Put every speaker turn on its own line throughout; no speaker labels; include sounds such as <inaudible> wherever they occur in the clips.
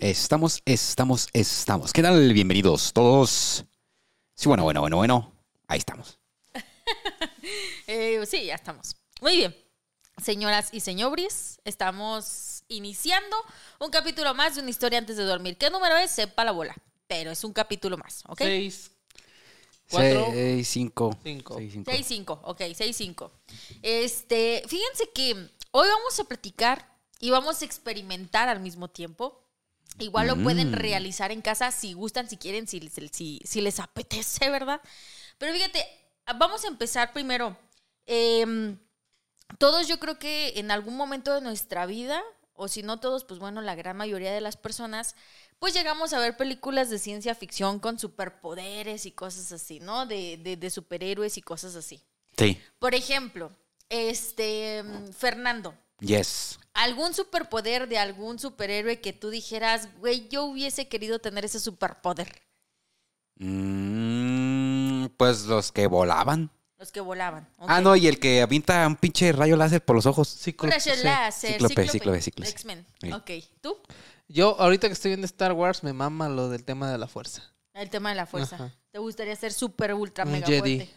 Estamos, estamos, estamos. ¿Qué tal? Bienvenidos todos. Sí, bueno, bueno, bueno, bueno. Ahí estamos. <laughs>
Eh, sí, ya estamos. Muy bien. Señoras y señores, estamos iniciando un capítulo más de una historia antes de dormir. ¿Qué número es? Sepa la bola. Pero es un capítulo más, ¿ok?
Seis, cuatro,
6, 5.
cinco.
6-5, ok, 6-5. Este, fíjense que hoy vamos a platicar y vamos a experimentar al mismo tiempo. Igual lo pueden
Mm.
realizar en casa si gustan, si quieren, si, si, si- les apetece, <laughs> ¿verdad? Pero fíjate, vamos a empezar primero. Em, todos yo creo que en algún momento de nuestra vida, o si no todos, pues bueno, la gran mayoría de las personas, pues llegamos a ver películas de ciencia ficción con superpoderes y cosas así, ¿no? De, de, de superhéroes y cosas así.
Sí.
Por ejemplo, este, mm, Fernando,
Yes.
¿Algún superpoder de algún superhéroe que tú dijeras, güey, yo hubiese querido tener ese superpoder?
Mm, pues los que volaban.
Los que volaban.
Ah, no, y el que avienta un pinche rayo láser por los ojos.
Cíclope, sí.
láser,
Cíclope, cíclope, cíclope.
X-Men.
Sí.
Ok, ¿tú?
Yo, ahorita que estoy viendo Star Wars, me mama lo del tema de la fuerza.
El tema de la fuerza.
Ajá.
¿Te gustaría ser súper, ultra,
Un
mega
Jedi.
fuerte?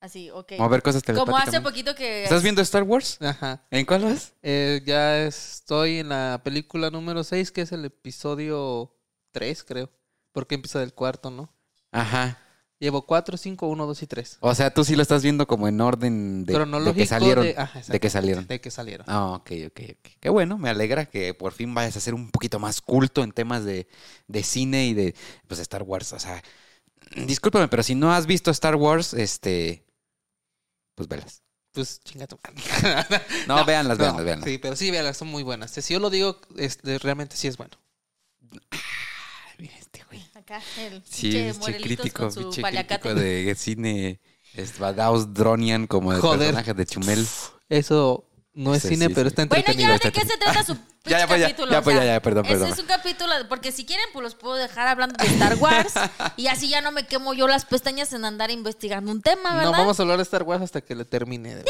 Así, ok.
Vamos a ver cosas
Como hace poquito que...
¿Estás viendo Star Wars?
Ajá.
¿En cuál vas?
Eh, ya estoy en la película número 6, que es el episodio 3, creo. Porque empieza del cuarto, ¿no?
Ajá.
Llevo 4, 5, 1, 2 y 3.
O sea, tú sí lo estás viendo como en orden de, de que salieron.
de- ajá,
de que salieron.
De que salieron.
Ah, ok, ok, ok. Qué bueno, me alegra que por fin vayas a ser un poquito más culto en temas de, de cine y de pues Star Wars. O sea, discúlpame, pero si no has visto Star Wars, este, pues velas.
Pues chinga tu madre. <laughs>
No, véanlas,
No,
véanlas, véanlas.
Sí, pero sí, véanlas, son muy buenas. Si yo lo digo, este, realmente sí es bueno.
Mira este güey.
Acá, el
Sí,
pinche
crítico,
con su
crítico de cine Svadaus Dronian como el
Joder.
personaje de Chumel.
Eso no es
Sí,
cine,
sí,
pero
sí.
está
Bueno,
entretenido.
ya,
está
¿de qué se trata su <laughs> pinche
Ya, ya, pues, ya,
capítulo?
ya, pues, ya, ya, perdón,
ese
perdón.
es un capítulo, porque si quieren, pues los puedo dejar hablando de Star Wars <laughs> y así ya no me quemo yo las pestañas en andar investigando un tema, ¿verdad?
No, vamos a hablar de Star Wars hasta que le termine.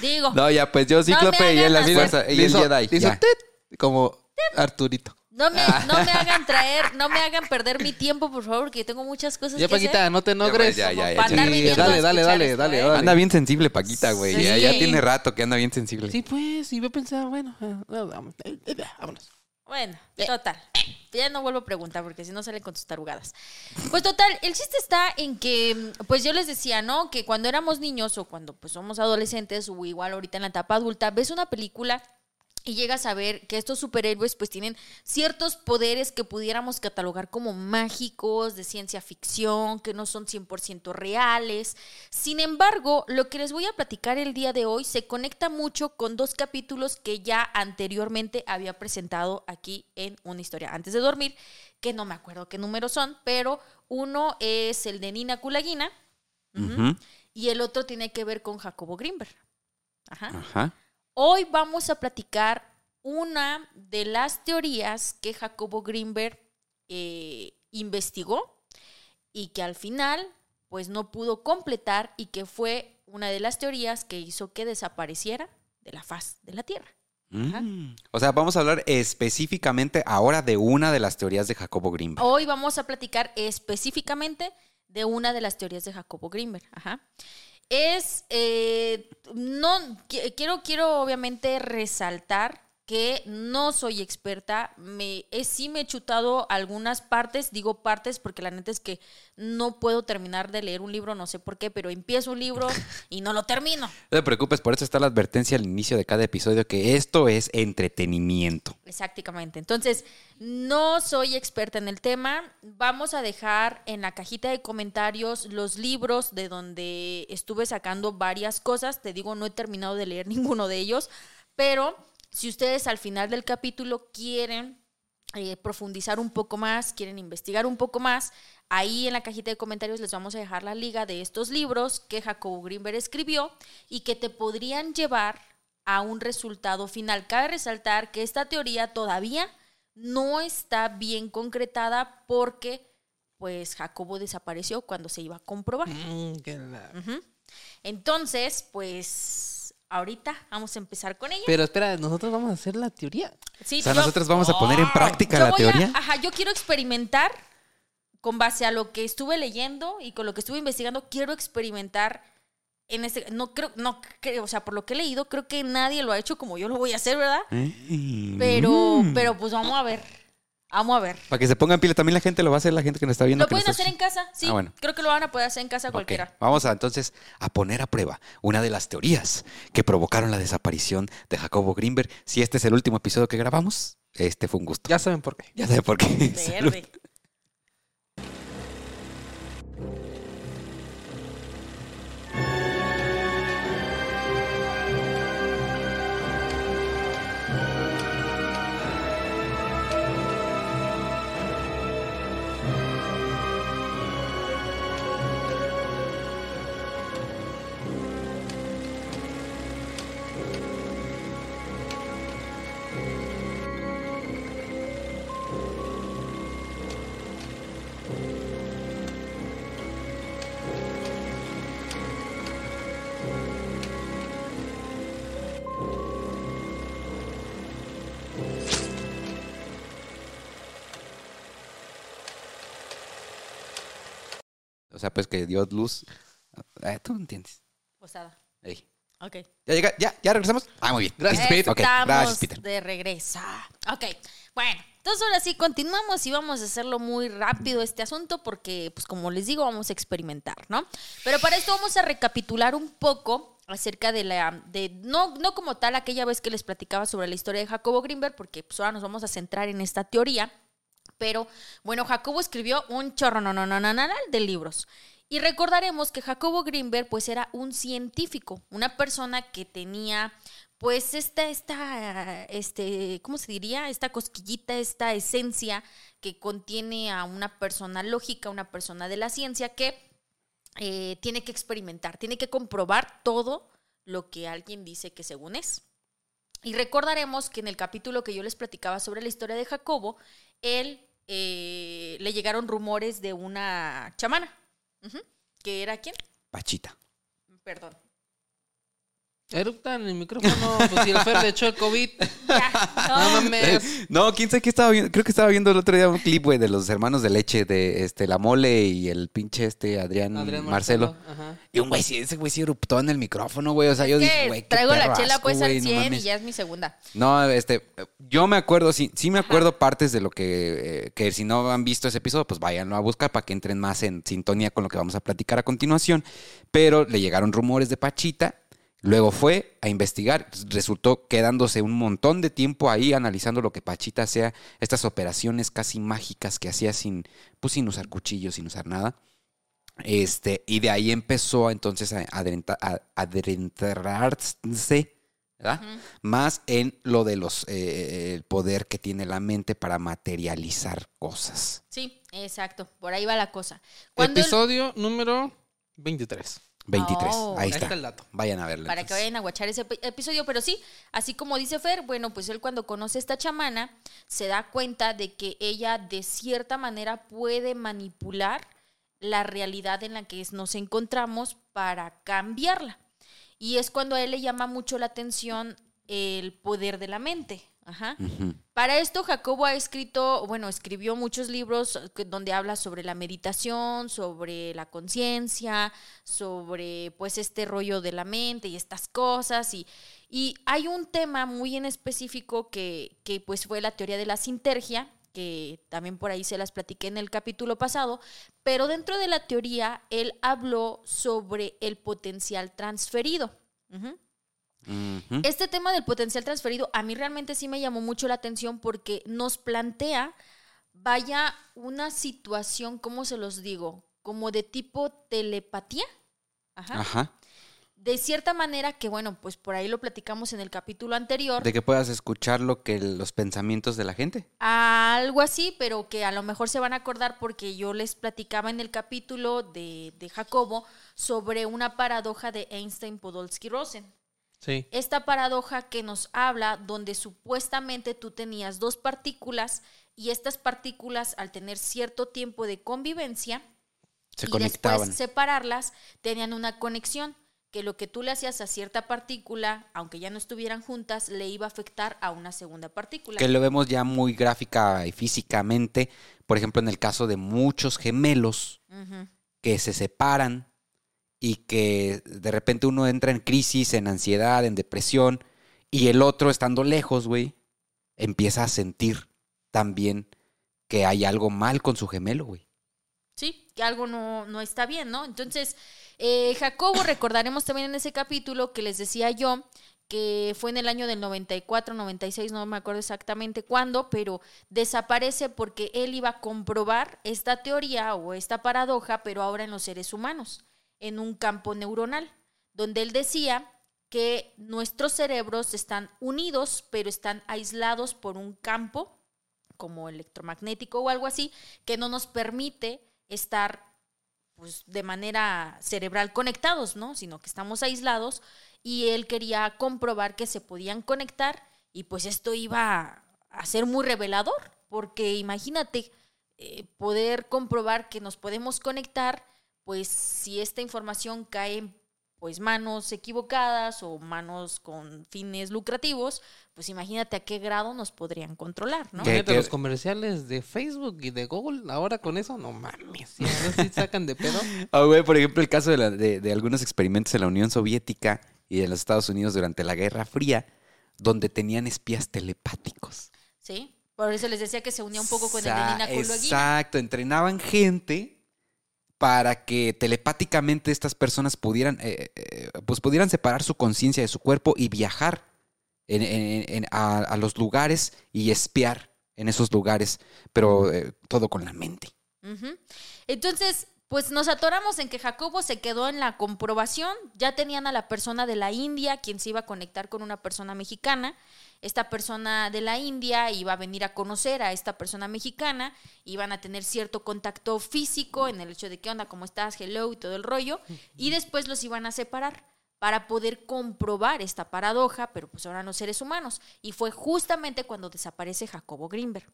Digo,
No, ya, pues yo Cíclope y él las
hagan
fuerzas y el Jedi.
hizo
ya.
tit, como Arturito.
No me, no me <laughs> hagan traer, no me hagan perder mi tiempo, por favor, porque tengo muchas cosas
Ya,
que hacer.
Paquita, no te enogres.
ya, ya, ya,
dale, dale, dale,
esto,
dale,
¿eh?
dale.
Anda bien sensible, Paquita, güey.
Sí.
Ya, ya tiene rato que anda bien sensible.
Sí, pues, y voy a pensar, bueno, vamos, eh, eh, vámonos.
Bueno, total. Ya no vuelvo a preguntar porque si no salen con tus tarugadas. Pues total, el chiste está en que, pues yo les decía, ¿no? Que cuando éramos niños o cuando pues somos adolescentes o igual ahorita en la etapa adulta, ves una película y llegas a ver que estos superhéroes pues tienen ciertos poderes que pudiéramos catalogar como mágicos, de ciencia ficción, que no son 100% reales. Sin embargo, lo que les voy a platicar el día de hoy se conecta mucho con dos capítulos que ya anteriormente había presentado aquí en una historia antes de dormir, que no me acuerdo qué números son, pero uno es el de Nina Kulagina y el otro tiene que ver con Jacobo Greenberg. Ajá.
Ajá.
Hoy vamos a platicar una de las teorías que Jacobo Greenberg eh, investigó y que al final pues no pudo completar y que fue una de las teorías que hizo que desapareciera de la faz de la Tierra.
Mm. O sea, vamos a hablar específicamente ahora de una de las teorías de Jacobo Greenberg.
Hoy vamos a platicar específicamente de una de las teorías de Jacobo Greenberg. Ajá. Es, eh, no, qui- quiero, quiero obviamente resaltar que no soy experta, me, eh, sí me he chutado algunas partes, digo partes porque la neta es que no puedo terminar de leer un libro, no sé por qué, pero empiezo un libro <laughs> y no lo termino.
No te preocupes, por eso está la advertencia al inicio de cada episodio que esto es entretenimiento.
Exactamente. Entonces, no soy experta en el tema. Vamos a dejar en la cajita de comentarios los libros de donde estuve sacando varias cosas. Te digo, no he terminado de leer <laughs> ninguno de ellos, pero si ustedes al final del capítulo quieren eh, profundizar un poco más, quieren investigar un poco más, ahí en la cajita de comentarios les vamos a dejar la liga de estos libros que Jacobo Greenberg escribió y que te podrían llevar a un resultado final. Cabe resaltar que esta teoría todavía no está bien concretada porque pues Jacobo desapareció cuando se iba a comprobar.
Mm.
Entonces, pues ahorita vamos a empezar con ella.
Pero espera, nosotros vamos a hacer la teoría.
Sí,
O sea,
yo-
nosotros vamos a poner en práctica la
a-
teoría.
ajá, yo quiero experimentar con base a lo que estuve leyendo y con lo que estuve investigando, quiero experimentar en este no creo no creo, o sea, por lo que he leído, creo que nadie lo ha hecho como yo lo voy a hacer, ¿verdad?
Mm.
Pero pero pues vamos a ver. Vamos a ver.
Para que se pongan pila, también la gente lo va a hacer, la gente que nos está viendo.
Lo pueden hacer en casa, sí.
Ah, bueno.
Creo que lo van a poder hacer en casa cualquiera.
Vamos a entonces a poner a prueba una de las teorías que provocaron la desaparición de Jacobo Greenberg. Si este es el último episodio que grabamos, este fue un gusto.
Ya saben por qué.
Ya sabe por qué. <laughs> Salud.
Verde.
Sea, pues que dio luz. Ah, Tú entiendes.
Posada.
Ey.
Ok.
¿Ya, llega? ¿Ya? ¿Ya regresamos? Ah, muy bien.
Gracias. Peter.
Ok,
Estamos
gracias, Peter.
de regreso. Ok, bueno, entonces ahora sí continuamos y vamos a hacerlo muy rápido este asunto porque, pues como les digo, vamos a experimentar, ¿no? Pero para esto vamos a recapitular un poco acerca de la, de, no, no como tal aquella vez que les platicaba sobre la historia de Jacobo Greenberg, porque pues ahora nos vamos a centrar en esta teoría. Pero bueno, Jacobo escribió un chorro no, no, no, no, no, de libros. Y recordaremos que Jacobo Greenberg pues era un científico, una persona que tenía pues esta, esta, este, ¿cómo se diría? Esta cosquillita, esta esencia que contiene a una persona lógica, una persona de la ciencia que eh, tiene que experimentar, tiene que comprobar todo lo que alguien dice que según es. Y recordaremos que en el capítulo que yo les platicaba sobre la historia de Jacobo, él eh, le llegaron rumores de una chamana. ¿Que era quién?
Pachita.
Perdón.
Erupta en el micrófono, pues si el Fer le echó el COVID. <laughs>
Ya,
No
no,
mames.
No, quién sabe qué estaba viendo. Creo que estaba viendo el otro día un clip, güey, de los hermanos de leche, de este, la mole y el pinche este Adrián,
Adrián
Marcelo.
Ajá.
Y un güey, sí, ese güey sí eruptó en el micrófono, güey. O sea, yo
que
dije, güey, qué
traigo la chela
asco,
pues
güey,
al
no
100 y ya es mi segunda.
No, este, yo me acuerdo, sí, sí me acuerdo partes de lo que, eh, que si no han visto ese episodio, pues váyanlo a buscar para que entren más en sintonía con lo que vamos a platicar a continuación. Pero le llegaron rumores de Pachita, luego fue a investigar, resultó quedándose un montón de tiempo ahí analizando lo que Pachita hacía, estas operaciones casi mágicas que hacía sin, pues sin usar cuchillos, sin usar nada. Este, y de ahí empezó entonces a, adentrarse, ¿verdad? Más en lo de los eh, el poder que tiene la mente para materializar cosas.
Sí, exacto. Por ahí va la cosa. Cuando
Episodio número 23.
23.
Oh.
ahí
Ahí
está.
está el dato.
Vayan a verlo.
para que vayan a guachar ese epi- episodio, pero sí, así como dice Fer, bueno, pues él cuando conoce a esta chamana se da cuenta de que ella de cierta manera puede manipular la realidad en la que nos encontramos para cambiarla. Y es cuando a él le llama mucho la atención el poder de la mente. Ajá. Para esto, Jacobo ha escrito, bueno, escribió muchos libros que- donde habla sobre la meditación, sobre la conciencia, sobre pues este rollo de la mente y estas cosas. Y, y hay un tema muy en específico que, que pues fue la teoría de la sintergia, que también por ahí se las platiqué en el capítulo pasado, pero dentro de la teoría él habló sobre el potencial transferido. Este tema del potencial transferido a mí realmente sí me llamó mucho la atención porque nos plantea, vaya, una situación, ¿cómo se los digo? Como de tipo telepatía. Ajá.
Ajá.
De cierta manera que, bueno, pues por ahí lo platicamos en el capítulo anterior.
De que puedas escuchar lo que los pensamientos de la gente.
Algo así, pero que a lo mejor se van a acordar porque yo les platicaba en el capítulo de, de Jacobo sobre una paradoja de Einstein-Podolsky-Rosen.
Sí.
esta paradoja que nos habla donde supuestamente tú tenías dos partículas y estas partículas al tener cierto tiempo de convivencia
Se
y
conectaban.
después separarlas tenían una conexión que lo que tú le hacías a cierta partícula, aunque ya no estuvieran juntas, le iba a afectar a una segunda partícula.
Que lo vemos ya muy gráfica y físicamente, por ejemplo, en el caso de muchos gemelos que se separan y que de repente uno entra en crisis, en ansiedad, en depresión, y el otro, estando lejos, güey, empieza a sentir también que hay algo mal con su gemelo, güey.
Sí, que algo no, no está bien, ¿no? Entonces, eh, Jacobo, <coughs> recordaremos también en ese capítulo que les decía yo que fue en el año del 94, 96, no me acuerdo exactamente cuándo, pero desaparece porque él iba a comprobar esta teoría o esta paradoja, pero ahora en los seres humanos, en un campo neuronal, donde él decía que nuestros cerebros están unidos, pero están aislados por un campo como electromagnético o algo así, que no nos permite estar pues, de manera cerebral conectados, ¿no? Sino que estamos aislados y él quería comprobar que se podían conectar y pues esto iba a ser muy revelador, porque imagínate eh, poder comprobar que nos podemos conectar, pues si esta información cae en pues manos equivocadas o manos con fines lucrativos, pues imagínate a qué grado nos podrían controlar, ¿no?
Que-
los comerciales de Facebook y de Google, ahora con eso, no mames. No se sacan de pedo. <laughs>
Ah, güey, por ejemplo, el caso de, la- de- de algunos experimentos en la Unión Soviética y en los Estados Unidos durante la Guerra Fría, donde tenían espías telepáticos.
Sí, por eso les decía que se unía un poco con el de Nina.
Exacto, entrenaban gente para que telepáticamente estas personas pudieran, eh, eh, pues pudieran separar su conciencia de su cuerpo y viajar en- en- en- a, a los lugares y espiar en esos lugares, pero eh, todo con la mente.
Entonces, pues nos atoramos en que Jacobo se quedó en la comprobación. Ya tenían a la persona de la India, quien se iba a conectar con una persona mexicana. Esta persona de la India iba a venir a conocer a esta persona mexicana. Iban a tener cierto contacto físico en el hecho de qué onda, cómo estás, hello y todo el rollo. Y después los iban a separar para poder comprobar esta paradoja, pero pues ahora no seres humanos. Y fue justamente cuando desaparece Jacobo Greenberg.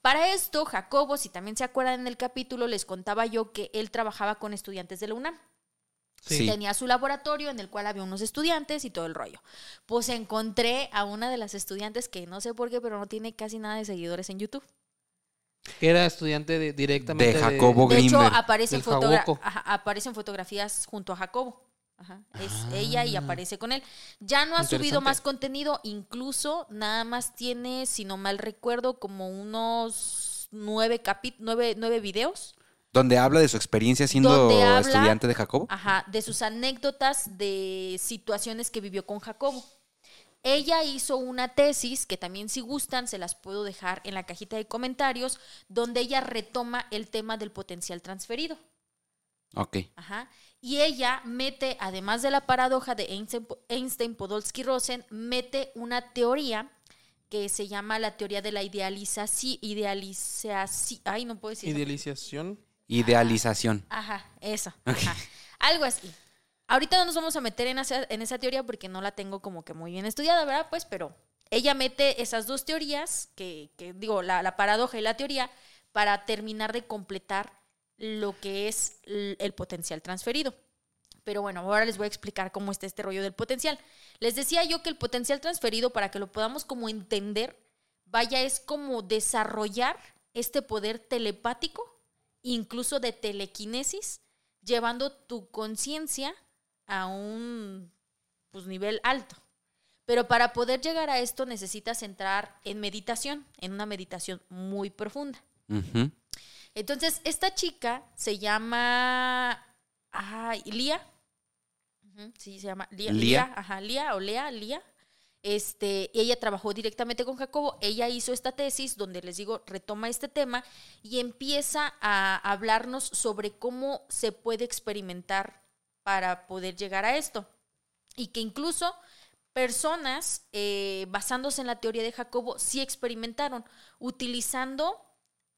Para esto, Jacobo, si también se acuerdan en el capítulo, les contaba yo que él trabajaba con estudiantes de la UNAM.
Sí.
Tenía su laboratorio en el cual había unos estudiantes y todo el rollo. Pues encontré a una de las estudiantes que no sé por qué, pero no tiene casi nada de seguidores en YouTube.
Que era estudiante de, directamente
De Jacobo
De hecho, aparecen, fotogra-
Jabuco.
ajá, aparecen fotografías junto a Jacobo. Ajá, Es ella y
Ah.
aparece con él. Ya no ha subido más contenido, incluso nada más tiene, si no mal recuerdo, como unos nueve, capi nueve, nueve videos.
Donde habla de su experiencia siendo
habla-
estudiante de Jacobo.
Ajá, de sus anécdotas de situaciones que vivió con Jacobo. Ella hizo una tesis que también si gustan se las puedo dejar en la cajita de comentarios, donde ella retoma el tema del potencial transferido.
Ok.
Ajá. Y ella mete, además de la paradoja de Einstein, Einstein Podolsky Rosen, mete una teoría que se llama la teoría de la idealización. Idealización. Ay, no puedo decir.
Idealización.
Idealización.
Ajá, eso. Ajá. Algo así. Ahorita no nos vamos a meter en esa, en esa teoría porque no la tengo como que muy bien estudiada, ¿verdad? Pues, pero ella mete esas dos teorías, que, que digo, la, la paradoja y la teoría, para terminar de completar lo que es el potencial transferido. Pero bueno, ahora les voy a explicar cómo está este rollo del potencial. Les decía yo que el potencial transferido, para que lo podamos como entender, vaya, es como desarrollar este poder telepático, incluso de telequinesis, llevando tu conciencia a un pues, nivel alto. Pero para poder llegar a esto necesitas entrar en meditación, en una meditación muy profunda. Entonces, esta chica se llama ay, Lía. Sí, se llama Lía.
Lía.
Lía, ajá, Lía o Lea, Lía. Este, ella trabajó directamente con Jacobo. Ella hizo esta tesis donde les digo, retoma este tema y empieza a hablarnos sobre cómo se puede experimentar para poder llegar a esto. Y que incluso personas, eh, basándose en la teoría de Jacobo, sí experimentaron utilizando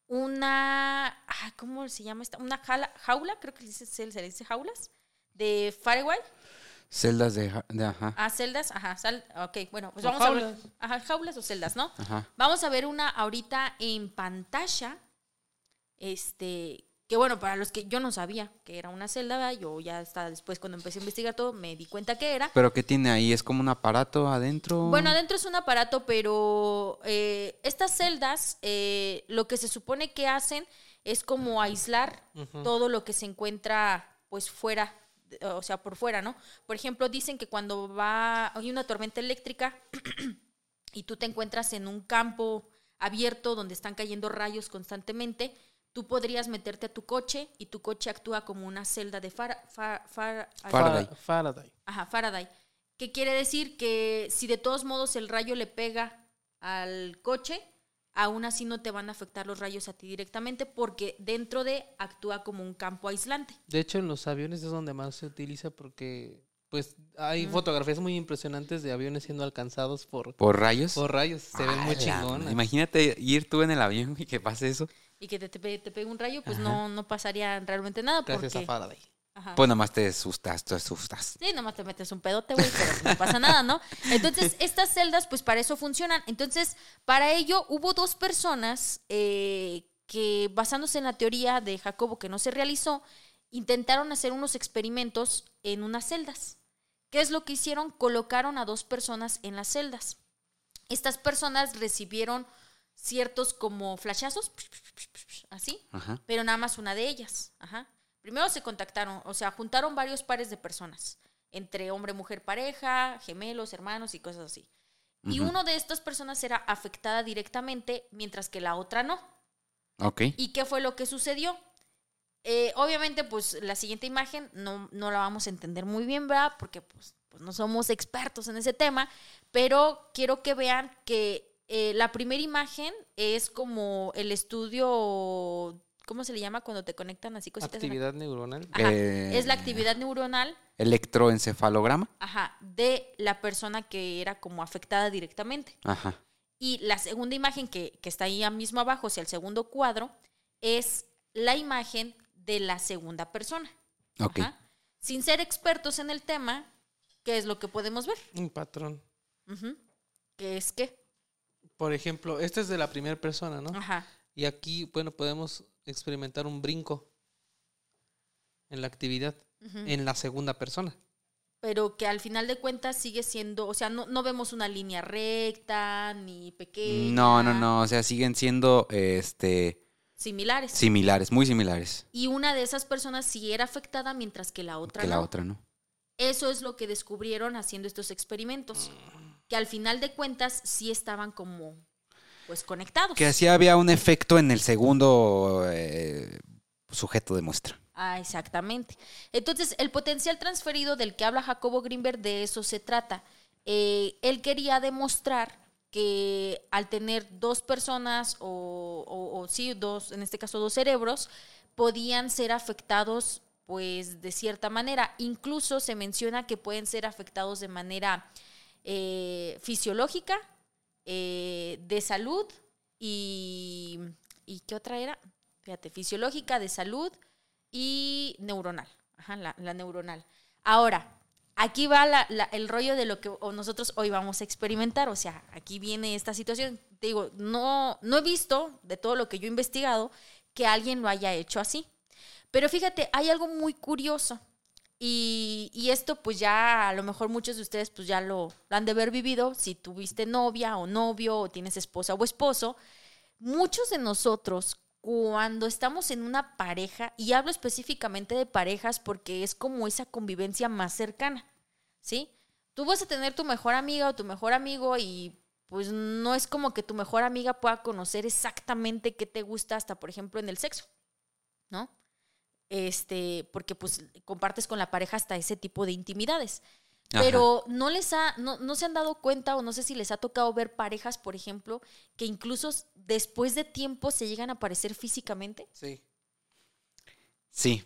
una, ¿cómo se llama esta? Una jala- jaula, creo que se, le dice jaulas, de Firewall.
Celdas de, ajá.
Ah, celdas, ajá, sal, ok, bueno, pues
O
vamos a ver, ajá, jaulas o celdas, ¿no?
Ajá.
Vamos a ver una ahorita en pantalla, este, Que bueno, para los que yo no sabía que era una celda, ¿verdad? yo ya hasta después cuando empecé a investigar todo me di cuenta que era.
¿Pero qué tiene ahí? ¿Es como un aparato adentro?
Bueno, adentro es un aparato, pero eh, estas celdas eh, lo que se supone que hacen es como aislar todo lo que se encuentra pues fuera, o sea, por fuera, ¿no? Por ejemplo, dicen que cuando va, hay una tormenta eléctrica <clears throat> y tú te encuentras en un campo abierto donde están cayendo rayos constantemente, tú podrías meterte a tu coche y tu coche actúa como una celda de Fara- Fa- Fa-
Faraday.
Fa- Faraday.
Ajá, Faraday. ¿Qué quiere decir? Que si de todos modos el rayo le pega al coche, aún así no te van a afectar los rayos a ti directamente porque dentro de actúa como un campo aislante.
De hecho, en los aviones es donde más se utiliza porque pues hay fotografías muy impresionantes de aviones siendo alcanzados por,
¿Por rayos?
por rayos. Se ven muy
¡Hala!
chingonas.
Imagínate ir tú en el avión y que pase eso.
Y que te, te, te pegue un rayo, pues no, no pasaría realmente nada.
Gracias
porque,
a Faraday.
Ajá.
Pues nada más te asustas, te asustas.
Sí, nomás te metes un pedote, güey, pero no pasa nada, ¿no? Entonces, <laughs> estas celdas, pues para eso funcionan. Entonces, para ello hubo dos personas eh, que, basándose en la teoría de Jacobo que no se realizó, intentaron hacer unos experimentos en unas celdas. ¿Qué es lo que hicieron? Colocaron a dos personas en las celdas. Estas personas recibieron ciertos como flashazos, así,
Ajá.
pero nada más una de ellas. Ajá. Primero se contactaron, o sea, juntaron varios pares de personas, entre hombre, mujer, pareja, gemelos, hermanos y cosas así. Y uno de estas personas era afectada directamente, mientras que la otra no.
Ok.
¿Y qué fue lo que sucedió? Eh, obviamente, pues la siguiente imagen no, no la vamos a entender muy bien, ¿verdad? Porque pues, pues, no somos expertos en ese tema, pero quiero que vean que eh, la primera imagen es como el estudio, ¿cómo se le llama cuando te conectan así cositas? la-
Actividad neuronal.
Ajá,
Eh,
es la actividad neuronal
Electroencefalograma.
ajá, de la persona que era como afectada directamente.
Ajá.
Y la segunda imagen que, que está ahí mismo abajo, o sea, el segundo cuadro, es la imagen de la segunda persona.
Ok.
Ajá. Sin ser expertos en el tema, ¿qué es lo que podemos ver?
Un patrón.
Ujú. ¿Qué es qué?
Por ejemplo, este es de la primera persona, ¿no?
Ajá.
Y aquí, bueno, podemos experimentar un brinco en la actividad en la segunda persona.
Pero que al final de cuentas sigue siendo, o sea, no, no vemos una línea recta ni pequeña.
No, no, no. O sea, siguen siendo este
Similares.
similares, muy similares.
Y una de esas personas sí era afectada mientras que la otra
que
no.
la otra, ¿no?
Eso es lo que descubrieron haciendo estos experimentos. Que al final de cuentas sí estaban como, pues, conectados.
Que así había un efecto en el segundo eh, sujeto de muestra.
Ah, exactamente. Entonces, el potencial transferido del que habla Jacobo Greenberg, de eso se trata. Eh, él quería demostrar que al tener dos personas o, o- o sí, dos, en este caso dos cerebros, podían ser afectados pues de cierta manera. Incluso se menciona que pueden ser afectados de manera eh, fisiológica, eh, de salud y... ¿Y qué otra era? Fíjate, fisiológica, de salud y neuronal. Ajá, la, neuronal. Ahora, aquí va el rollo de lo que nosotros hoy vamos a experimentar. O sea, aquí viene esta situación. Te digo, no, no he visto de todo lo que yo he investigado que alguien lo haya hecho así. Pero fíjate, hay algo muy curioso. Y, esto pues ya a lo mejor muchos de ustedes pues ya lo, lo han de haber vivido. Si tuviste novia o novio o tienes esposa o esposo, muchos de nosotros cuando estamos en una pareja, y hablo específicamente de parejas porque es como esa convivencia más cercana, ¿sí? Tú vas a tener tu mejor amiga o tu mejor amigo y pues no es como que tu mejor amiga pueda conocer exactamente qué te gusta hasta, por ejemplo, en el sexo, ¿no? Este, porque pues compartes con la pareja hasta ese tipo de intimidades.
Ajá.
Pero no les ha, no, no se han dado cuenta o no sé si les ha tocado ver parejas, por ejemplo, que incluso después de tiempo se llegan a parecer físicamente.
Sí.
Sí.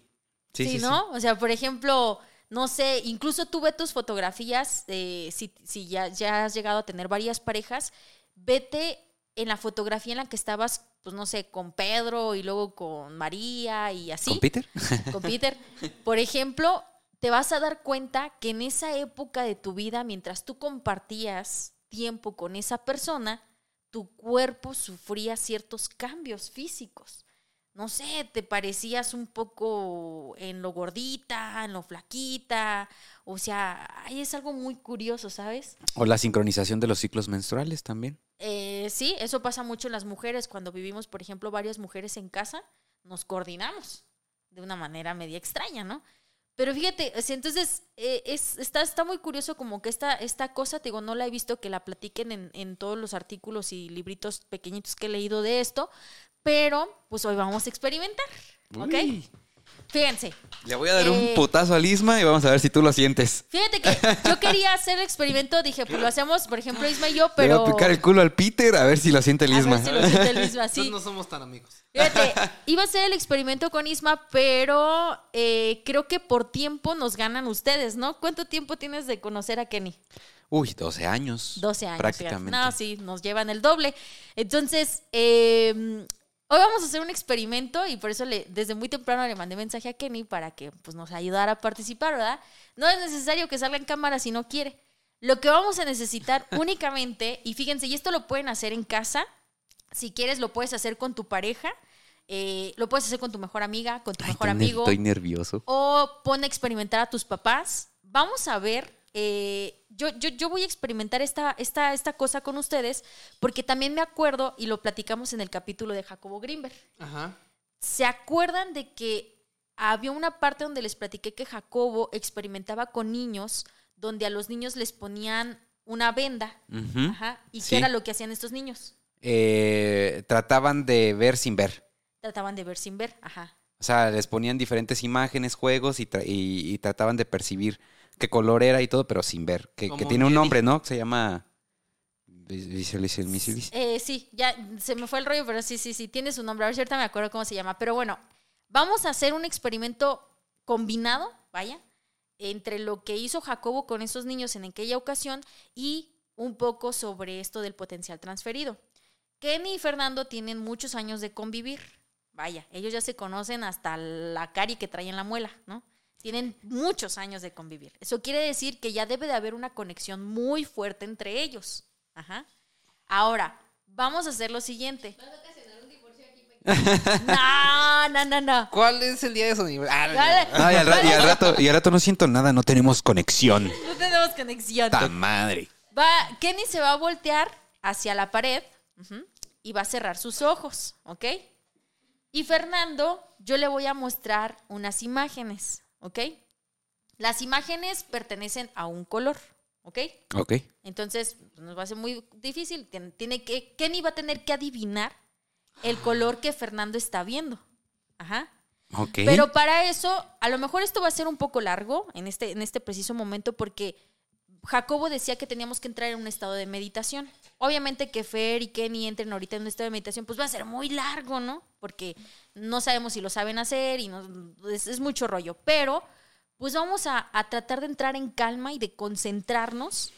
Sí, sí, sí.
¿no? O sea, por ejemplo, no sé, incluso tú ve tus fotografías, eh, si, si ya, ya has llegado a tener varias parejas, vete en la fotografía en la que estabas, pues no sé, con Pedro y luego con María y así.
¿Con Peter? <laughs>
con Peter. Por ejemplo, te vas a dar cuenta que en esa época de tu vida, mientras tú compartías tiempo con esa persona, tu cuerpo sufría ciertos cambios físicos. no sé, te parecías un poco en lo gordita, en lo flaquita. O sea, ahí es algo muy curioso, ¿sabes?
O la sincronización de los ciclos menstruales también.
Eh, sí, eso pasa mucho en las mujeres. Cuando vivimos, por ejemplo, varias mujeres en casa, nos coordinamos de una manera media extraña, ¿no? Pero fíjate, entonces eh, es, está, está muy curioso como que esta, esta cosa, te digo, no la he visto que la platiquen en, en todos los artículos y libritos pequeñitos que he leído de esto, pero pues hoy vamos a experimentar, ¿ok? Fíjense,
Le voy a dar un
Eh,
putazo al Isma y vamos a ver si tú lo sientes.
fíjate que yo quería hacer el experimento, dije, pues lo hacemos, por ejemplo, Isma y yo,
Le
pero...
voy a picar el culo al Peter a ver si lo siente el
a ver
Isma.
si lo siente el Isma,
Entonces
sí.
no somos tan amigos.
Fíjate, <laughs> iba a hacer el experimento con Isma, pero eh, creo que por tiempo nos ganan ustedes, ¿no? ¿Cuánto tiempo tienes de conocer a Kenny?
Uy, 12 años.
12 años. fíjate.
Prácticamente.
No, sí, nos llevan el doble. Entonces, eh, hoy vamos a hacer un experimento y por eso le, desde muy temprano le mandé mensaje a Kenny para que pues, nos ayudara a participar, ¿verdad? No es necesario que salga en cámara si no quiere. Lo que vamos a necesitar <laughs> únicamente, y fíjense, y esto lo pueden hacer en casa, si quieres lo puedes hacer con tu pareja, eh, lo puedes hacer con tu mejor amiga, con tu
Ay,
mejor amigo.
Estoy nervioso.
O pone a experimentar a tus papás. Vamos a ver. Eh, yo, yo, yo voy a experimentar esta, esta, esta cosa con ustedes porque también me acuerdo, y lo platicamos en el capítulo de Jacobo Grimberg.
Ajá.
¿Se acuerdan de que había una parte donde les platiqué que Jacobo experimentaba con niños, donde a los niños les ponían una venda? Ajá. ¿Y
Sí.
qué era lo que hacían estos niños?
Eh, trataban de ver sin ver.
Trataban de ver sin ver. Ajá.
O sea, les ponían diferentes imágenes, juegos y, tra- y- y trataban de percibir qué color era y todo, pero sin ver. Que, que tiene un nombre, ¿no? Que se llama vis- visualización. visualiz-
Eh, sí, ya se me fue el rollo, pero sí, sí, sí, tiene su nombre. A ver si ahorita me acuerdo cómo se llama. Pero bueno, vamos a hacer un experimento combinado, vaya, entre lo que hizo Jacobo con esos niños en aquella ocasión y un poco sobre esto del potencial transferido. Kenny y Fernando tienen muchos años de convivir. Vaya, ellos ya se conocen hasta la cari que traen en la muela, ¿no? Tienen muchos años de convivir. Eso quiere decir que ya debe de haber una conexión muy fuerte entre ellos. Ajá. Ahora, vamos a hacer lo siguiente. <laughs> No, no, no, no.
¿Cuál es el día de su
al ra- y, al rato, y al rato no siento nada, no tenemos conexión.
No tenemos conexión.
¡Ta madre!
Va, Kenny se va a voltear hacia la pared y va a cerrar sus ojos, ¿ok? Y Fernando, yo le voy a mostrar unas imágenes, ¿ok? Las imágenes pertenecen a un color, ¿ok?
Ok.
Entonces, pues, nos va a ser muy difícil. Tien- Tiene que, Kenny va a tener que adivinar el color que Fernando está viendo. Ajá.
Ok.
Pero para eso, a lo mejor esto va a ser un poco largo en este, en este preciso momento porque Jacobo decía que teníamos que entrar en un estado de meditación. Obviamente que Fer y Kenny entren ahorita en un estado de meditación, pues va a ser muy largo, ¿no? Porque no sabemos si lo saben hacer y no, es, es mucho rollo. Pero, pues vamos a, a tratar de entrar en calma y de concentrarnos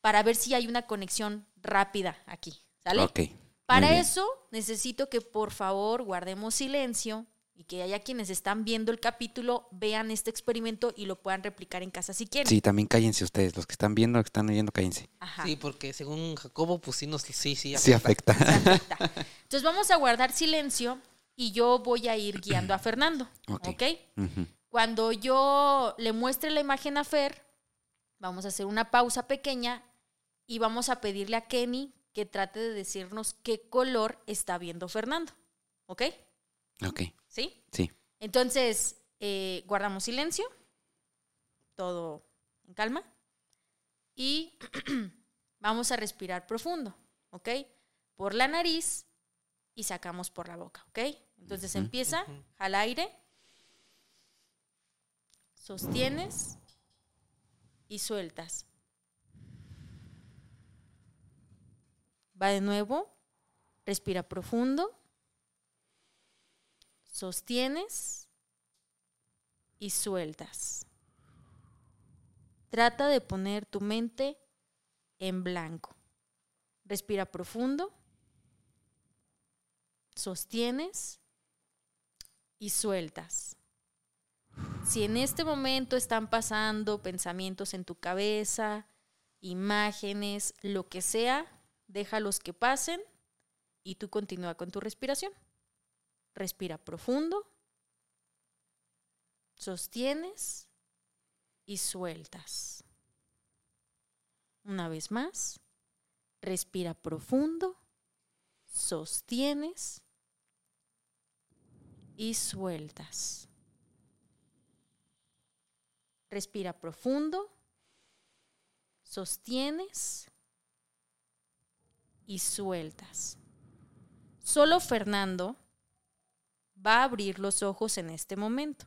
para ver si hay una conexión rápida aquí. ¿Sale?
Ok.
Para eso necesito que por favor guardemos silencio y que haya quienes están viendo el capítulo vean este experimento y lo puedan replicar en casa si quieren.
Sí, también cállense ustedes. Los que están viendo, los que están oyendo, cállense.
Ajá.
Sí, porque según Jacobo, pues sí, nos, sí, sí.
Sí afecta. <laughs>
Entonces vamos a guardar silencio y yo voy a ir guiando a Fernando.
Ok.
¿Ok?
Ujú.
Cuando yo le muestre la imagen a Fer, vamos a hacer una pausa pequeña y vamos a pedirle a Kenny que trate de decirnos qué color está viendo Fernando. ¿Ok?
Ok.
¿Sí?
Sí.
Entonces, eh, guardamos silencio, todo en calma, y <clears throat> vamos a respirar profundo, ¿ok? Por la nariz y sacamos por la boca, ¿ok? Entonces empieza, jala aire, sostienes y sueltas. Va de nuevo, respira profundo sostienes y sueltas. Trata de poner tu mente en blanco. Respira profundo, sostienes y sueltas. Si en este momento están pasando pensamientos en tu cabeza, imágenes, lo que sea, déjalos que pasen y tú continúa con tu respiración. Respira profundo. Sostienes y sueltas. Una vez más. Respira profundo. Sostienes y sueltas. Respira profundo. Sostienes y sueltas. Solo Fernando va a abrir los ojos en este momento.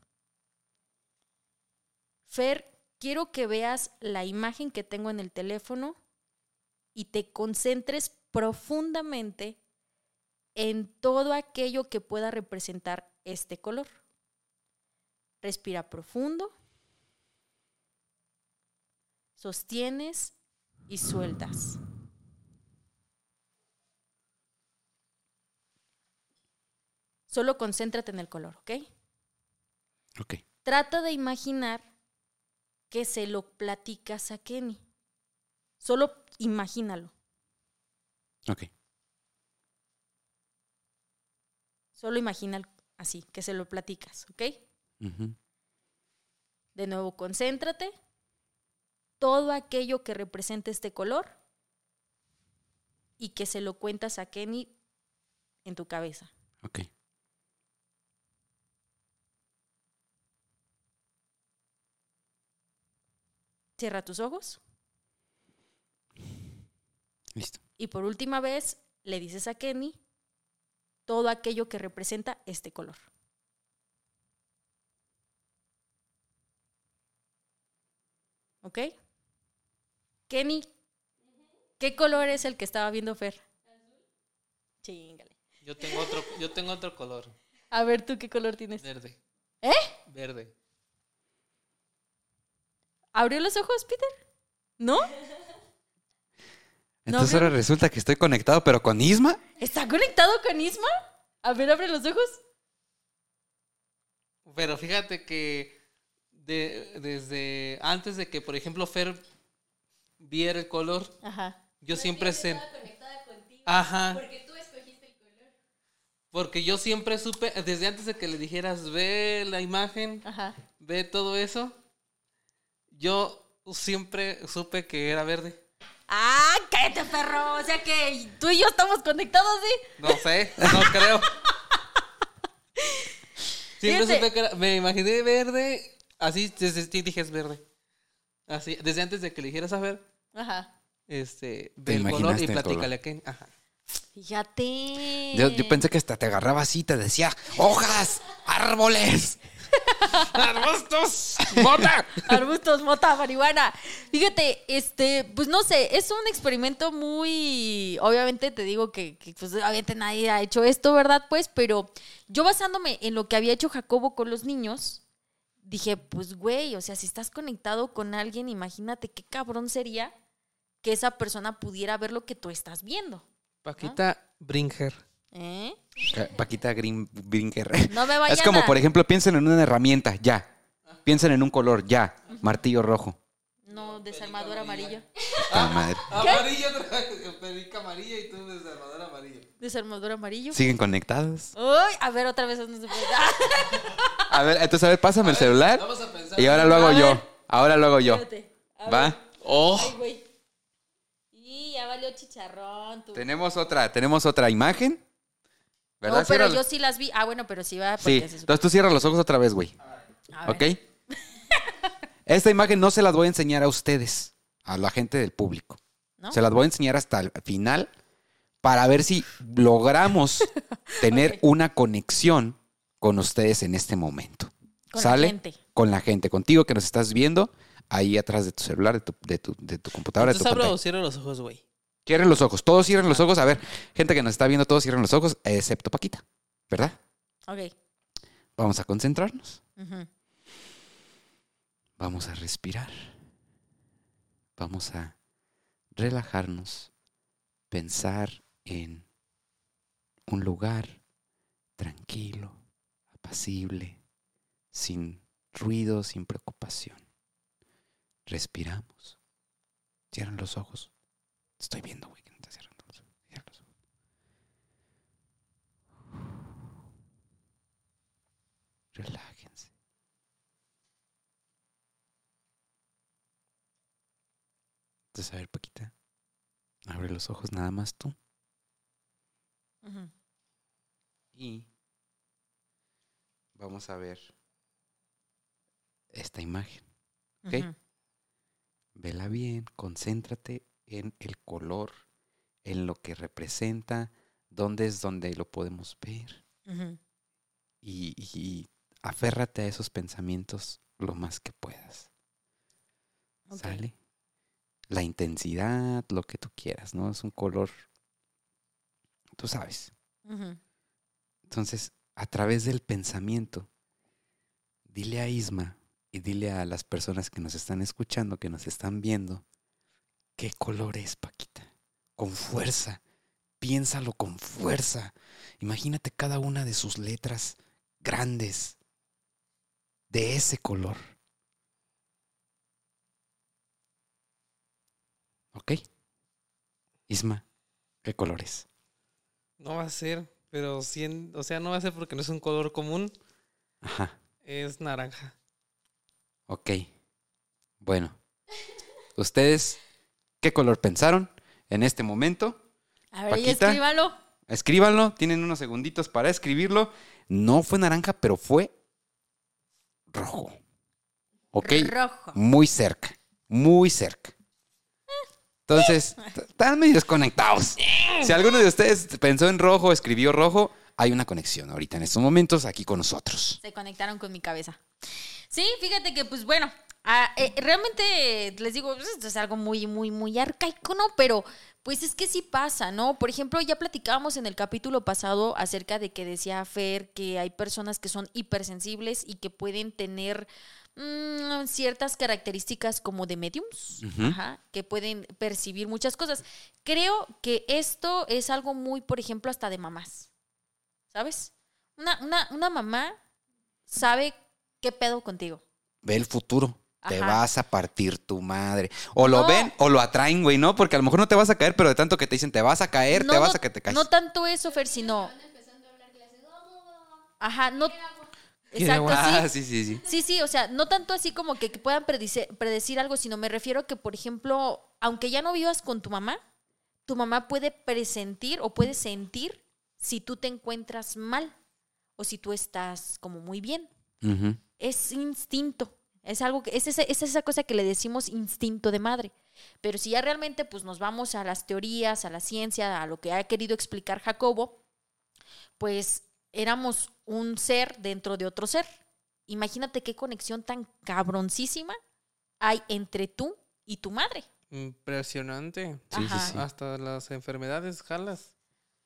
Fer, quiero que veas la imagen que tengo en el teléfono y te concentres profundamente en todo aquello que pueda representar este color. Respira profundo. Sostienes y sueltas. Solo concéntrate en el color, ¿ok?
Ok.
Trata de imaginar que se lo platicas a Kenny. Solo imagínalo.
Ok.
Solo imagina así, que se lo platicas, ¿ok? De nuevo, concéntrate. Todo aquello que represente este color y que se lo cuentas a Kenny en tu cabeza.
Ok.
Cierra tus ojos
Listo.
y por última vez le dices a Kenny todo aquello que representa este color. ¿Ok? Kenny, ¿qué color es el que estaba viendo Fer? Chingale.
Yo tengo otro, yo tengo otro color.
A ver, ¿tú qué color tienes?
Verde.
¿Eh?
Verde.
¿Abrió los ojos, Peter? ¿No?
Entonces ahora resulta que estoy conectado, pero con Isma.
¿Está conectado con Isma? A ver, abre los ojos.
Pero fíjate que de- desde antes de que, por ejemplo, Fer viera el color,
Ajá.
yo siempre sé. Ajá. Porque yo siempre supe, desde antes de que le dijeras, ve la imagen,
Ajá.
ve todo eso, yo siempre supe que era verde.
¡Ah, cállate, perro! O sea que tú y yo estamos conectados, ¿sí?
No sé, no creo. Siempre
Fíjate.
supe que era, me imaginé verde, así desde ti dije es verde. Así, desde antes de que le dijeras a ver,
Ajá.
este,
Te
ve el color
imaginaste
y
el color.
platícale a Ken. Ajá.
Fíjate.
Yo, yo pensé que hasta te agarraba así, te decía, hojas, árboles, <laughs> arbustos, mota.
Arbustos, mota, marihuana. Fíjate, este, pues no sé, es un experimento muy. Obviamente te digo que, que, pues obviamente nadie ha hecho esto, ¿verdad? Pues, pero yo basándome en lo que había hecho Jacobo con los niños, dije, pues güey, o sea, si estás conectado con alguien, imagínate qué cabrón sería que esa persona pudiera ver lo que tú estás viendo.
Paquita Bringer.
¿Eh?
Paquita Green Brinker.
No me vayan
Es como,
a-
por ejemplo, piensen en una herramienta, ya. Piensen en un color, ya. Martillo rojo.
No, desarmador amarillo.
Ah, madre.
Amarillo, perica amarilla y tú desarmador amarillo.
Desarmador amarillo.
¿Siguen conectados?
Uy, a ver, otra vez no se puede. <laughs>
A ver, entonces, a ver, pásame el celular.
Vamos a pensar.
Y ahora lo hago
A
yo.
ver.
Ahora lo hago yo.
Espérate. A ver.
¿Va?
Oh,
Ay, güey. Y ya valió chicharrón. Tú.
Tenemos otra, tenemos otra imagen. ¿Verdad?
No, pero yo sí las vi. Ah, bueno, pero sí va.
Sí,
porque se supone-
entonces tú cierras los ojos otra vez, güey.
A ver.
¿Ok? <laughs> Esta imagen no se las voy a enseñar a ustedes, a la gente del público.
¿No?
Se las voy a enseñar hasta el final para ver si logramos <laughs> tener una conexión con ustedes en este momento.
Con la gente.
Con la gente, contigo que nos estás viendo ahí atrás de tu celular, de tu, de tu, de tu computadora, de tu
entonces abro
pantalla.
cierro los ojos, güey.
Cierren los ojos, todos cierren los ojos. A ver, gente que nos está viendo, todos cierren los ojos, excepto Paquita, ¿verdad?
Ok.
Vamos a concentrarnos. Vamos a respirar. Vamos a relajarnos. Pensar en un lugar tranquilo, apacible, sin ruido, sin preocupación. Respiramos. Cierran los ojos. Estoy viendo, güey, que no te cierran los ojos. Cierra los ojos. Relájense. Entonces, a ver, Paquita, abre los ojos nada más tú. Y vamos a ver esta imagen. ¿Ok?
Uh.
Vela bien, concéntrate en el color, en lo que representa, dónde es donde lo podemos ver. Y, y- y aférrate a esos pensamientos lo más que puedas. ¿Sale? La intensidad, lo que tú quieras, ¿no? Es un color, tú sabes. Entonces, a través del pensamiento, dile a Isma y dile a las personas que nos están escuchando, que nos están viendo, qué color es, Paquita. Con fuerza. Piénsalo con fuerza. Imagínate cada una de sus letras grandes de ese color. ¿Ok? Isma, ¿qué color es?
No va a ser, pero sí, en- o sea, no va a ser porque no es un color común,
Ajá.
es naranja.
Ok. Bueno. ¿Ustedes qué color pensaron en este momento?
A ver, y
Paquita.
escríbalo.
Escríbanlo. Tienen unos segunditos para escribirlo. No fue naranja, pero fue rojo. Ok.
Rojo.
Muy cerca. Muy cerca. Entonces, <laughs> están medio desconectados. Si alguno de ustedes pensó en rojo, escribió rojo, hay una conexión ahorita en estos momentos aquí con nosotros.
Se conectaron con mi cabeza. Sí, fíjate que, pues bueno, ah, eh, realmente les digo, pues, esto es algo muy, muy, muy arcaico, ¿no? Pero, pues es que sí pasa, ¿no? Por ejemplo, ya platicábamos en el capítulo pasado acerca de que decía Fer que hay personas que son hipersensibles y que pueden tener mm, ciertas características como de mediums, ajá, que pueden percibir muchas cosas. Creo que esto es algo muy, por ejemplo, hasta de mamás. ¿Sabes? Una, una, una mamá sabe qué pedo contigo.
Ve el futuro. Te
Ajá.
vas a partir tu madre. O lo
No.
ven o lo atraen, güey, ¿no? Porque a lo mejor no te vas a caer, pero de tanto que te dicen te vas a caer,
no,
te vas
no-
a que te caes.
No tanto eso, Fer, sino. Ajá, no. Exacto,
ah,
sí.
sí, sí, sí.
Sí, sí, o sea, no tanto así como que, que puedan predice- predecir algo, sino me refiero que, por ejemplo, aunque ya no vivas con tu mamá, tu mamá puede presentir o puede sentir si tú te encuentras mal o si tú estás como muy bien. Es instinto. Es algo que es, esa- es esa cosa que le decimos instinto de madre. Pero si ya realmente pues nos vamos a las teorías, a la ciencia, a lo que ha querido explicar Jacobo, pues éramos un ser dentro de otro ser. Imagínate qué conexión tan cabroncísima hay entre tú y tu madre.
Impresionante.
Sí, sí,
Ajá.
sí.
Hasta las enfermedades jalas.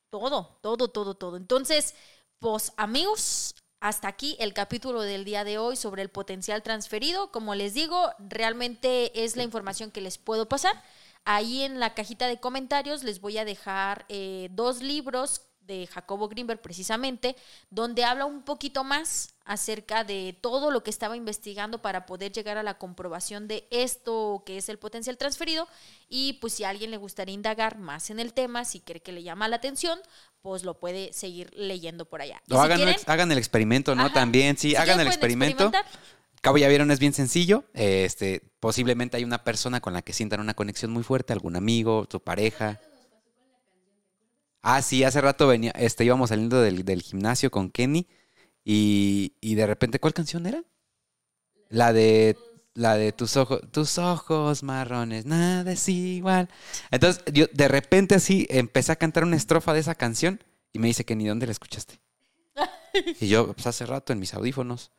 Todo, todo, todo, todo. Entonces, pues amigos, hasta aquí el capítulo del día de hoy sobre el potencial transferido. Como les digo, realmente es la información que les puedo pasar. Ahí en la cajita de comentarios les voy a dejar eh, dos libros de Jacobo Greenberg precisamente, donde habla un poquito más acerca de todo lo que estaba investigando para poder llegar a la comprobación de esto que es el potencial transferido y pues si a alguien le gustaría indagar más en el tema, si cree que le llama la atención, pues lo puede seguir leyendo por allá.
O
si
hagan,
quieren-
hagan el experimento, ¿no?
Ajá.
También, sí,
si
hagan el experimento. Cabo ya vieron, es bien sencillo. Este, posiblemente hay una persona con la que sientan una conexión muy fuerte, algún amigo, tu pareja. Ah, sí, hace rato venía, este, íbamos saliendo del, del gimnasio con Kenny y, y de repente, ¿cuál canción era? La de la de tus ojos, tus ojos marrones, nada es igual. Entonces, yo de repente así empecé a cantar una estrofa de esa canción y me dice, Kenny, ¿dónde la escuchaste? <laughs> Y yo, pues hace rato en mis audífonos.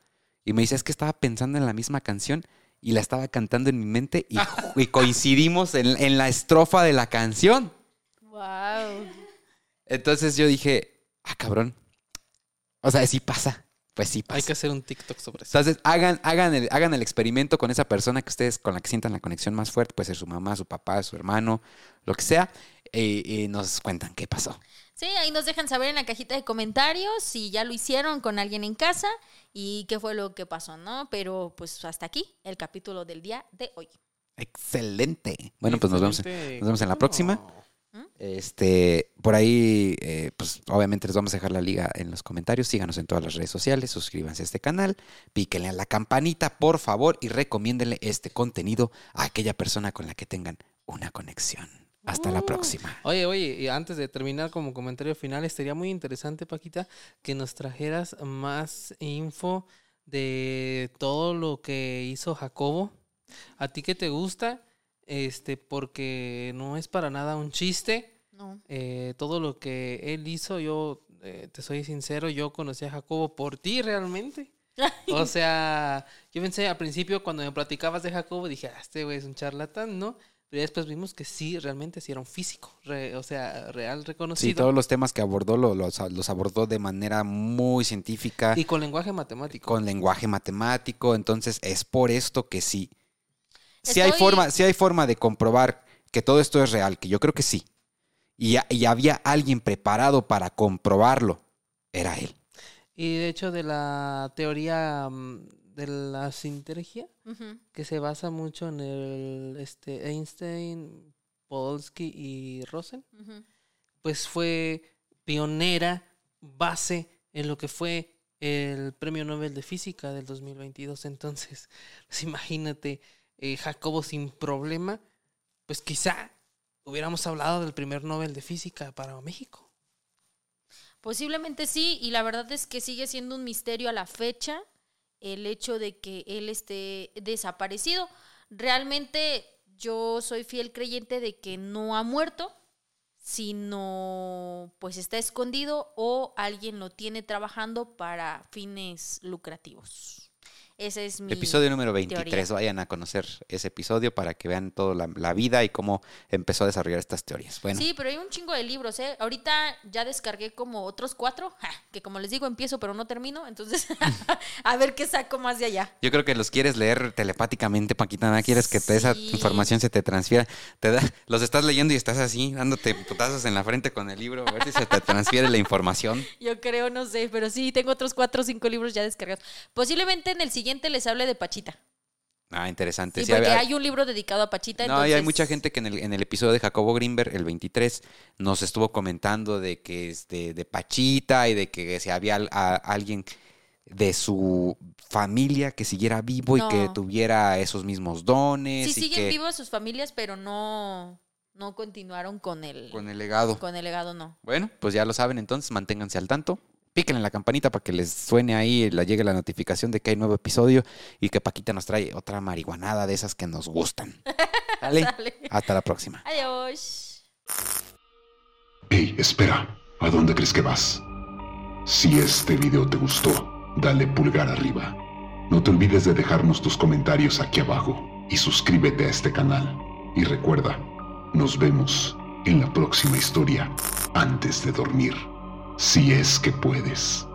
Y me dice, es que estaba pensando en la misma canción y la estaba cantando en mi mente y, y coincidimos en, en la estrofa de la canción.
Wow.
Entonces yo dije, ah, cabrón. O sea, sí pasa. Pues sí pasa.
Hay que hacer un TikTok sobre eso.
Entonces, hagan, hagan, el, hagan el experimento con esa persona que ustedes, con la que sientan la conexión más fuerte, puede ser su mamá, su papá, su hermano, lo que sea, eh, y nos cuentan qué pasó.
Sí, ahí nos dejan saber en la cajita de comentarios si ya lo hicieron con alguien en casa y qué fue lo que pasó, ¿no? Pero pues hasta aquí el capítulo del día de hoy.
Excelente. Bueno, pues nos vemos, nos vemos en la próxima. Este, por ahí, eh, pues obviamente les vamos a dejar la liga en los comentarios. Síganos en todas las redes sociales, suscríbanse a este canal, píquenle a la campanita, por favor, y recomiéndenle este contenido a aquella persona con la que tengan una conexión. Hasta la
Uh.
próxima.
Oye, oye, y antes de terminar como comentario final, estaría muy interesante, Paquita, que nos trajeras más info de todo lo que hizo Jacobo. ¿A ti qué te gusta? Este, porque no es para nada un chiste.
No.
eh, todo lo que él hizo, yo eh, te soy sincero, yo conocí a Jacobo por ti realmente. <laughs> O sea, yo pensé al principio cuando me platicabas de Jacobo, dije, ah, este güey es un charlatán, ¿no? Pero después vimos que sí, realmente sí era un físico, re- o sea, real,
Sí,
reconocido.
todos los temas que abordó lo- los, los abordó de manera muy científica,
Y con lenguaje matemático.
con lenguaje matemático. Entonces, es por esto que sí. Si hay, forma, sí hay forma de comprobar que todo esto es real, que yo creo que sí. Y, y había alguien preparado para comprobarlo. Era él.
Y de hecho de la teoría mm, de la sinergia,
Ujú.
que se basa mucho en el este, Einstein, Podolsky y Rosen, pues fue pionera, base en lo que fue el Premio Nobel de Física del 2022. Entonces, <laughs> pues imagínate, eh, Jacobo sin problema, pues quizá hubiéramos hablado del primer Nobel de Física para México.
Posiblemente sí, y la verdad es que sigue siendo un misterio a la fecha el hecho de que él esté desaparecido. Realmente yo soy fiel creyente de que no ha muerto, sino pues está escondido o alguien lo tiene trabajando para fines lucrativos. Ese es mi
Episodio número 23.
teoría.
Vayan a conocer ese episodio para que vean toda la, la vida y cómo empezó a desarrollar estas teorías. Bueno,
Sí, pero hay un chingo de libros, ¿eh? Ahorita ya descargué como otros cuatro, ja, que como les digo, empiezo pero no termino, entonces <laughs> a ver qué saco más de allá.
yo creo que los quieres leer telepáticamente, Paquita. ¿No quieres que te- esa
Sí.
información se te transfiera? Te da, los estás leyendo y estás así, dándote putazos en la frente con el libro, a ver si se te transfiere la información. <laughs>
Yo creo, no sé, pero sí, tengo otros cuatro o cinco libros ya descargados. Posiblemente en el siguiente les hable de Pachita.
Ah, interesante.
Sí,
Sí,
porque hay un libro dedicado a Pachita.
No, y hay mucha gente que en el, en el episodio de Jacobo Greenberg, el 23, nos estuvo comentando de que es de, Pachita y de que si había a- alguien de su familia que siguiera vivo y que tuviera esos mismos dones.
Sí
y
siguen
que,
vivos sus familias, pero no, no continuaron con el,
Con el legado.
con el legado, no.
Bueno, pues ya lo saben entonces, manténganse al tanto. Píquenle en la campanita para que les suene ahí, le llegue la notificación de que hay nuevo episodio y que Paquita nos trae otra marihuanada de esas que nos gustan. <laughs> ¿Vale?
Sale.
Hasta la próxima.
Adiós.
Hey, espera, ¿a dónde crees que vas? Si este video te gustó, dale pulgar arriba. No te olvides de dejarnos tus comentarios aquí abajo y suscríbete a este canal. Y recuerda, nos vemos en la próxima historia antes de dormir, si es que puedes.